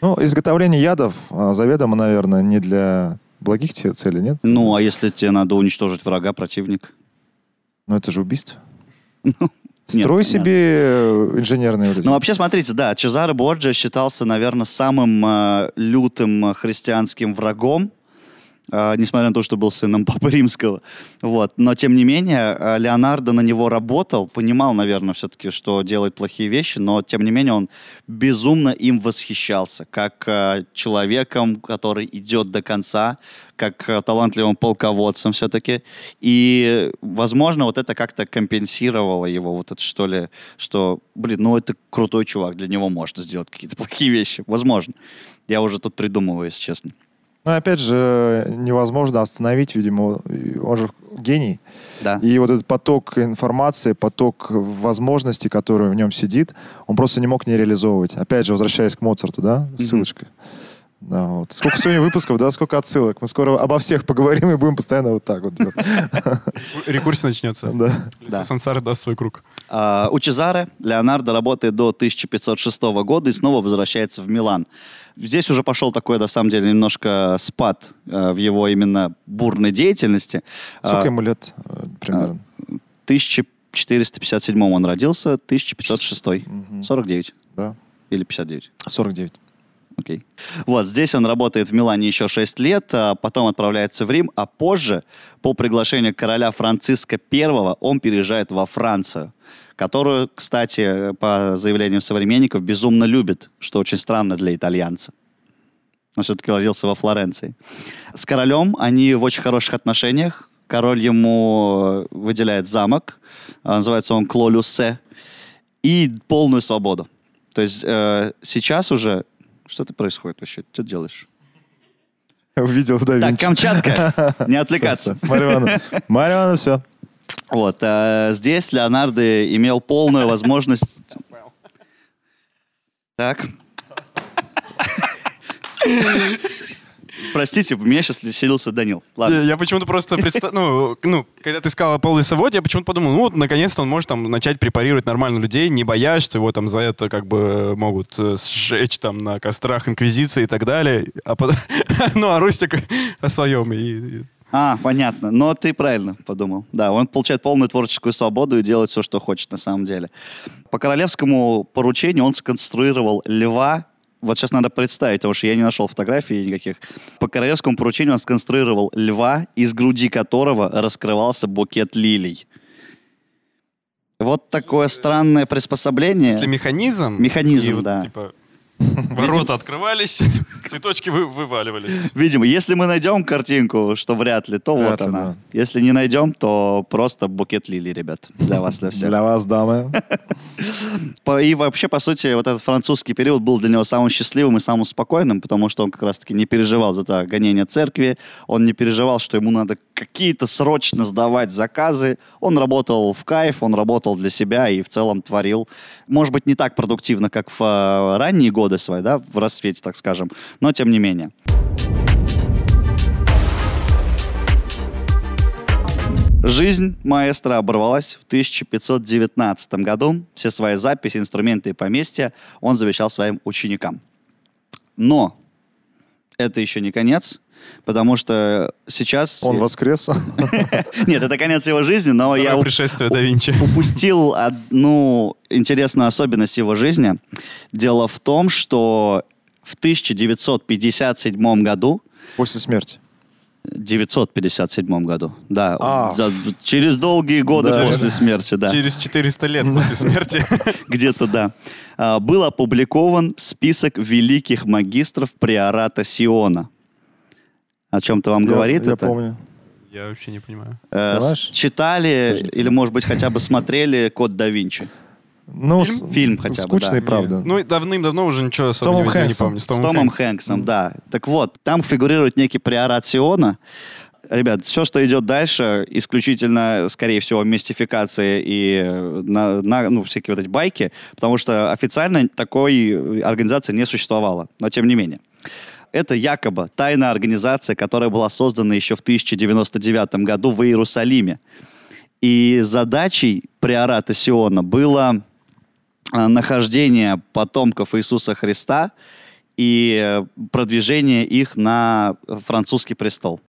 Ну, изготовление ядов а, заведомо, наверное, не для благих целей, нет? Ну, а если тебе надо уничтожить врага, противника? Ну, это же убийство. *laughs* нет, Строй понятно. себе э, инженерные вот эти. Ну, вообще, смотрите, да, Чезаро Борджа считался, наверное, самым э, лютым э, христианским врагом, несмотря на то, что был сыном Папы Римского. Вот. Но, тем не менее, э, Леонардо на него работал, понимал, наверное, все-таки, что делает плохие вещи, но, тем не менее, он безумно им восхищался, как э, человеком, который идет до конца, как талантливым полководцем все-таки. И, возможно, вот это как-то компенсировало его, вот это что ли, что, блин, ну это крутой чувак, для него можно сделать какие-то плохие вещи. Возможно. Я уже тут придумываю, если честно. Ну, опять же, невозможно остановить, видимо, он же гений. Да. И вот этот поток информации, поток возможностей, который в нем сидит, он просто не мог не реализовывать. Опять же, возвращаясь к Моцарту, да, ссылочка. Да, вот. Сколько сегодня выпусков, да, сколько отсылок. Мы скоро обо всех поговорим и будем постоянно вот так вот. *laughs* Рекурсия начнется. Да. Да. Сансары даст свой круг. А, у Чезаре Леонардо работает до 1506 года и снова возвращается в Милан. Здесь уже пошел такой, на самом деле, немножко спад э, в его именно бурной деятельности. Сколько А, ему лет э, примерно? 1457 он родился, 1506. Мгм. 49 Да. или 59. 49. Окей. Вот, здесь он работает в Милане еще 6 лет, а потом отправляется в Рим, а позже, по приглашению короля Франциска I, он переезжает во Францию, которую, кстати, по заявлениям современников, безумно любит, что очень странно для итальянца. Он все-таки родился во Флоренции. С королем они в очень хороших отношениях. Король ему выделяет замок, а, называется он Клолюсе, и полную свободу. То есть э, сейчас уже... Что ты происходит вообще? Что ты делаешь? Увидел, да, Так. Камчатка, *laughs* не отвлекаться. Мариана. Мариана, все. Вот, э, здесь Леонардо имел полную возможность... Так. Простите, в меня сейчас вселился Данил. Ладно. я почему-то просто представил, ну, ну, когда ты сказал о полулесоводе, я почему-то подумал, ну, вот, наконец-то он может там начать препарировать нормально людей, не боясь, что его там за это как бы могут э, сжечь там на кострах инквизиции и так далее. А потом- *laughs* ну, а Рустик о своем. И- А, понятно. Но ты правильно подумал. Да, он получает полную творческую свободу и делает все, что хочет на самом деле. По королевскому поручению он сконструировал льва. Вот сейчас надо представить, потому что я не нашел фотографий никаких. По королевскому поручению он сконструировал льва, из груди которого раскрывался букет лилий. Вот такое странное приспособление. Если механизм... Механизм, и вот, да. Типа, *laughs* Ворота открывались, *laughs* цветочки вы- вываливались. Видимо, если мы найдем картинку, что вряд ли, то Вряд вот ли, она. да. Если не найдем, то просто букет лилий, ребят, для вас, для всех. Для вас, дамы. *laughs* И вообще, по сути, вот этот французский период был для него самым счастливым и самым спокойным, потому что он как раз-таки не переживал за это гонение церкви, он не переживал, что ему надо какие-то срочно сдавать заказы. Он работал в кайф, он работал для себя и в целом творил. Может быть, не так продуктивно, как в э, ранние годы свои, да, в расцвете, так скажем, но тем не менее. Жизнь маэстро оборвалась в 1519 году. Все свои записи, инструменты и поместья он завещал своим ученикам. Но это еще не конец, потому что сейчас... Он воскрес. *laughs* Нет, это конец его жизни, но я пришествие да Винчи. упустил одну интересную особенность его жизни. Дело в том, что в 1957 году После смерти. 957 году, да, А. за- через долгие годы Да. после смерти, да, Через 400 лет после смерти. *laughs* где-то да, а, был опубликован список великих магистров приората Сиона. О чем-то вам Я- говорит Я это? помню. Я вообще не понимаю. Э, читали или, может быть, хотя бы смотрели «Код да Винчи»? Ну, Фильм? с- Фильм хотя бы, Скучный, да. правда. Ну, и давным-давно уже ничего особо Томом не возьму, не Хэнксом. помню. С Томом Хэнксом, да. Так вот, там фигурирует некий приорат Сиона. Ребят, все, что идет дальше, исключительно, скорее всего, мистификации и э, на, на- ну, всякие вот эти байки, потому что официально такой организации не существовало, но тем не менее. Это якобы тайная организация, которая была создана еще в 1099 году в Иерусалиме. И задачей приората Сиона было нахождение потомков Иисуса Христа и э, продвижение их на французский престол.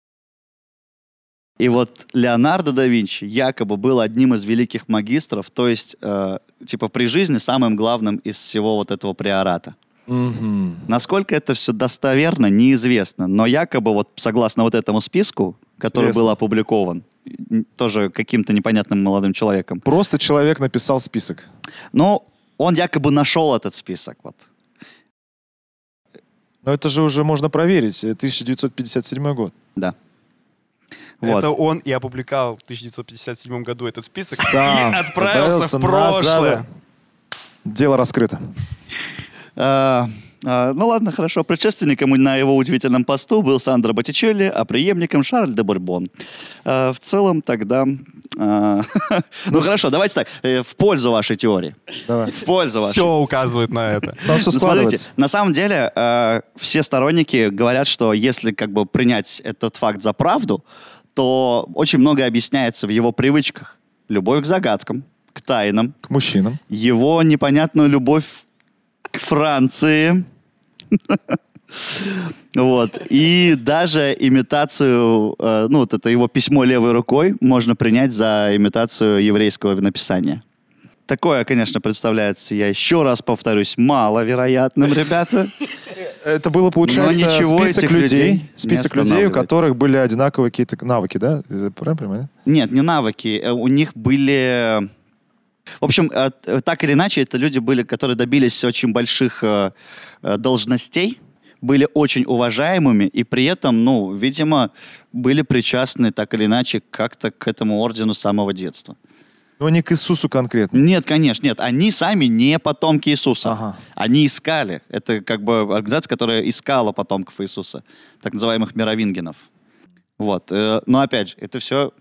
И вот Леонардо да Винчи якобы был одним из великих магистров, то есть, э, типа, при жизни самым главным из всего вот этого приората. Мгм. Насколько это все достоверно, неизвестно. Но якобы вот согласно вот этому списку, который Интересно. был опубликован, тоже каким-то непонятным молодым человеком, Просто человек написал список. но он якобы нашел этот список. Вот. Но это же уже можно проверить. э, 1957 год. Да. Вот. Это он и опубликовал в 1957 году этот список Сам и отправился отправился в прошлое. назад. Дело раскрыто. А, ну ладно, хорошо. Предшественником на его удивительном посту был Сандро Боттичелли, а преемником Шарль де Бурбон. А, в целом тогда... а, *laughs* ну хорошо, давайте так. э, В пользу вашей теории. Давай. В пользу вашей. Все указывает на это. *laughs* Ну, смотрите, на самом деле все сторонники говорят, что если как бы принять этот факт за правду, то очень многое объясняется в его привычках. Любовь к загадкам, к тайнам, К мужчинам. его непонятную любовь к Франции. *laughs* Вот. И даже имитацию, э, ну, вот это его письмо левой рукой можно принять за имитацию еврейского написания. Такое, конечно, представляется, я еще раз повторюсь, маловероятным, ребята. Это было, получается, Но ничего список людей, людей список людей, у которых были одинаковые какие-то навыки, да? Правильно понимаю? Нет, не навыки. Э, У них были... В общем, э, т- так или иначе, это люди были, которые добились очень больших э, э, должностей, были очень уважаемыми и при этом, ну, видимо, были причастны так или иначе как-то к этому ордену с самого детства. Но не к Иисусу конкретно. Нет, конечно, нет. Они сами не потомки Иисуса. Ага. Они искали. Это как бы организация, которая искала потомков Иисуса, так называемых мировингенов. Вот. э, Но опять же, это все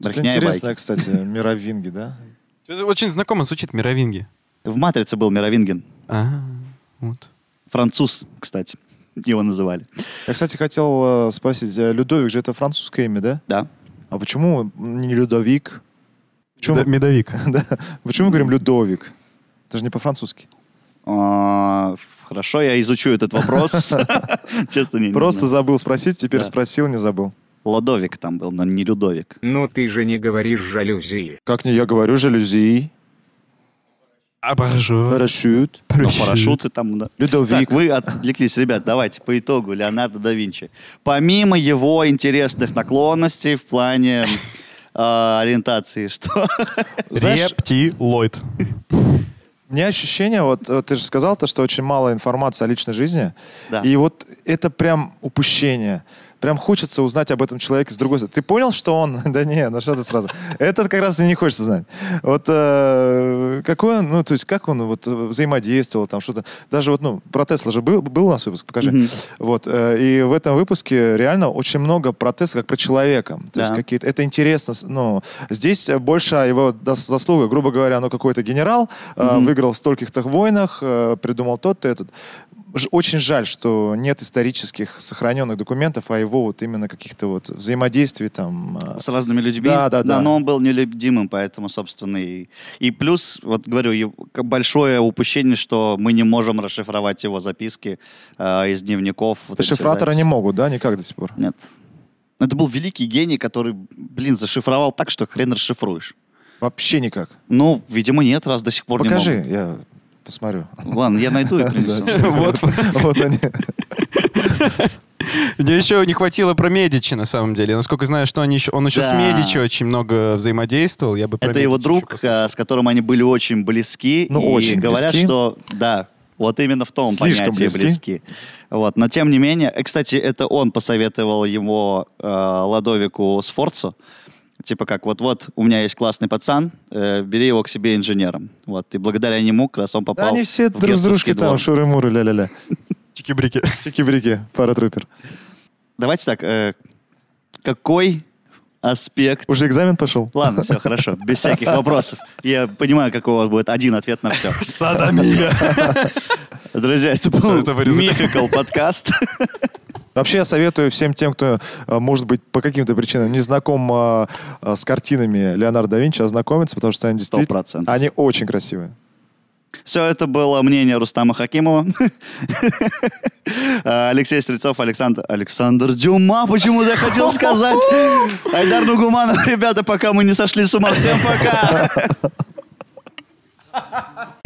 Это интересно, байки. кстати, мировинги, да? Это очень знакомо звучит мировинги. В «Матрице» был мировинген. А, вот. Француз, кстати, *laughs* его называли. Я, кстати, хотел э, спросить, э, Людовик же это французское имя, да? Да. А почему не Людовик? Почему, Медо- Медовик. *laughs* да, почему мы говорим Людовик? Это же не по-французски. А, Хорошо, я изучу этот вопрос. *laughs* Честно, не Просто забыл спросить, теперь Да. спросил, не забыл. Лодовик там был, но не Людовик. Ну ты же не говоришь жалюзи. Как не я говорю, жалюзи, Абажур. парашют, Но парашюты там... да. Людовик. Так, вы отвлеклись, ребят, давайте по итогу Леонардо да Винчи. Помимо его интересных наклонностей в плане э, ориентации, что... Рептилоид. Мне ощущение, вот ты же сказал то, что очень мало информации о личной жизни. Да. И вот это прям упущение. Прям хочется узнать об этом человеке с другой стороны. Ты понял, что он... *laughs* Да не, ну что ты сразу. Это как раз и не хочется знать. Вот э, какой он, ну то есть как он вот взаимодействовал, там что-то. Даже вот, ну, про Тесла же был, был у нас выпуск, покажи. Вот. э, и в этом выпуске реально очень много про Тесла как про человека. То есть какие-то... Это интересно. Ну, здесь больше его заслуга, грубо говоря, ну какой-то генерал, э, выиграл в стольких-то войнах, э, придумал тот-то этот. Очень жаль, что нет исторических сохраненных документов о его вот именно каких-то вот взаимодействии там. э, с разными людьми. Да, да, да. Но он был нелюдимым, поэтому, собственно, и... И плюс, вот говорю, большое упущение, что мы не можем расшифровать его записки э, из дневников. вот Дешифраторы не могут, да, никак до сих пор. Нет. Это был великий гений, который, блин, зашифровал так, что хрен расшифруешь. Вообще никак. Ну, видимо, нет, раз до сих пор Покажи, не могут. я посмотрю. Ладно, я найду и *laughs* принесу. Вот. Они. *laughs* Мне еще не хватило про Медичи, на самом деле. Насколько знаю, что они еще, он еще с Да. Медичи очень много взаимодействовал. Я бы про Это его Медичи еще друг, а, с которым они были очень близки. Ну, и очень говорят, близки. что да, вот именно в том Слишком понятии близки. близки. Вот, но тем не менее, э, кстати, это он посоветовал его э, Ладовику Сфорцу. Типа как, вот-вот, у меня есть классный пацан, э, бери его к себе инженером. Вот, и благодаря нему как раз он попал Да они все в друг с дружкой там, шуры-муры, ля-ля-ля. *laughs* Чики-брики. Чики-брики, паратрупер. Давайте так, э, какой аспект... Уже экзамен пошел? Ладно, все хорошо, без всяких вопросов. Я понимаю, какой у вас будет один ответ на все. *laughs* Садомия. Друзья, это был это? Мификал подкаст. Вообще я советую всем тем, кто, э, может быть, по каким-то причинам не знаком э, э, с картинами Леонардо да Винчи, ознакомиться, потому что они действительно... 100%. Они очень красивые. Все это было мнение Рустама Хакимова. *laughs* А, Алексей Стрельцов, Александр... Александр Дюма, почему я хотел *laughs* сказать. Айдар Нугуманов, ребята, пока мы не сошли с ума. Всем пока. *laughs*